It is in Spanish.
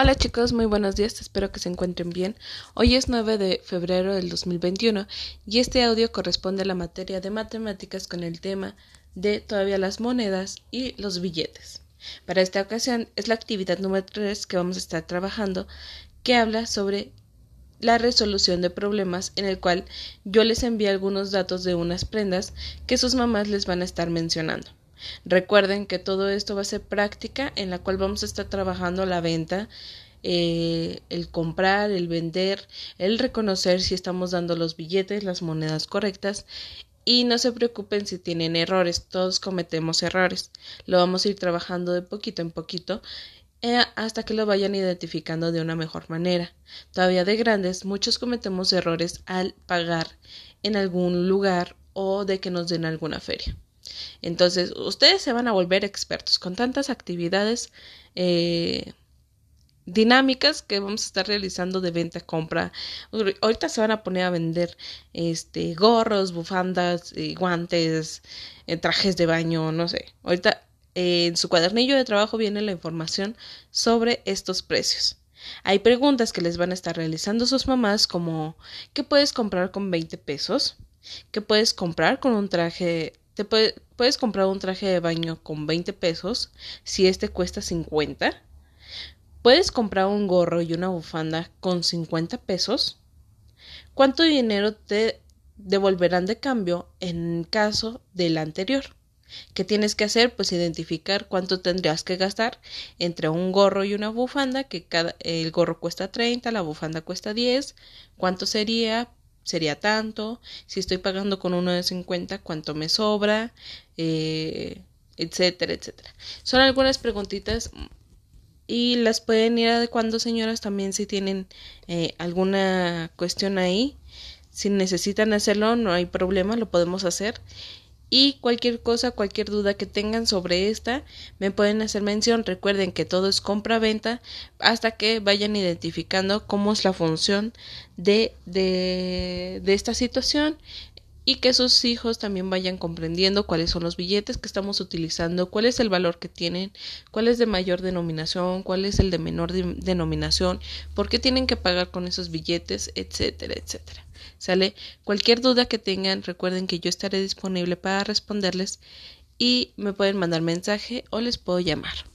Hola chicos, muy buenos días, espero que se encuentren bien. Hoy es 9 de febrero del 2021 y este audio corresponde a la materia de matemáticas con el tema de todavía las monedas y los billetes. Para esta ocasión es la actividad número 3 que vamos a estar trabajando que habla sobre la resolución de problemas en el cual yo les envío algunos datos de unas prendas que sus mamás les van a estar mencionando. Recuerden que todo esto va a ser práctica en la cual vamos a estar trabajando la venta, eh, el comprar, el vender, el reconocer si estamos dando los billetes, las monedas correctas y no se preocupen si tienen errores, todos cometemos errores. Lo vamos a ir trabajando de poquito en poquito eh, hasta que lo vayan identificando de una mejor manera. Todavía de grandes, muchos cometemos errores al pagar en algún lugar o de que nos den alguna feria. Entonces, ustedes se van a volver expertos con tantas actividades eh, dinámicas que vamos a estar realizando de venta compra. Ahorita se van a poner a vender este gorros, bufandas, eh, guantes, eh, trajes de baño, no sé. Ahorita en su cuadernillo de trabajo viene la información sobre estos precios. Hay preguntas que les van a estar realizando sus mamás como ¿qué puedes comprar con 20 pesos? ¿Qué puedes comprar con un traje puedes comprar un traje de baño con 20 pesos si este cuesta 50. Puedes comprar un gorro y una bufanda con 50 pesos. ¿Cuánto dinero te devolverán de cambio en caso del anterior? ¿Qué tienes que hacer? Pues identificar cuánto tendrías que gastar entre un gorro y una bufanda, que cada, el gorro cuesta 30, la bufanda cuesta 10, cuánto sería sería tanto, si estoy pagando con uno de 50, cuánto me sobra, eh, etcétera, etcétera. Son algunas preguntitas y las pueden ir adecuando, señoras, también si tienen eh, alguna cuestión ahí. Si necesitan hacerlo, no hay problema, lo podemos hacer y cualquier cosa, cualquier duda que tengan sobre esta, me pueden hacer mención. Recuerden que todo es compra-venta hasta que vayan identificando cómo es la función de, de, de esta situación y que sus hijos también vayan comprendiendo cuáles son los billetes que estamos utilizando, cuál es el valor que tienen, cuál es de mayor denominación, cuál es el de menor denominación, por qué tienen que pagar con esos billetes, etcétera, etcétera. ¿Sale? Cualquier duda que tengan, recuerden que yo estaré disponible para responderles y me pueden mandar mensaje o les puedo llamar.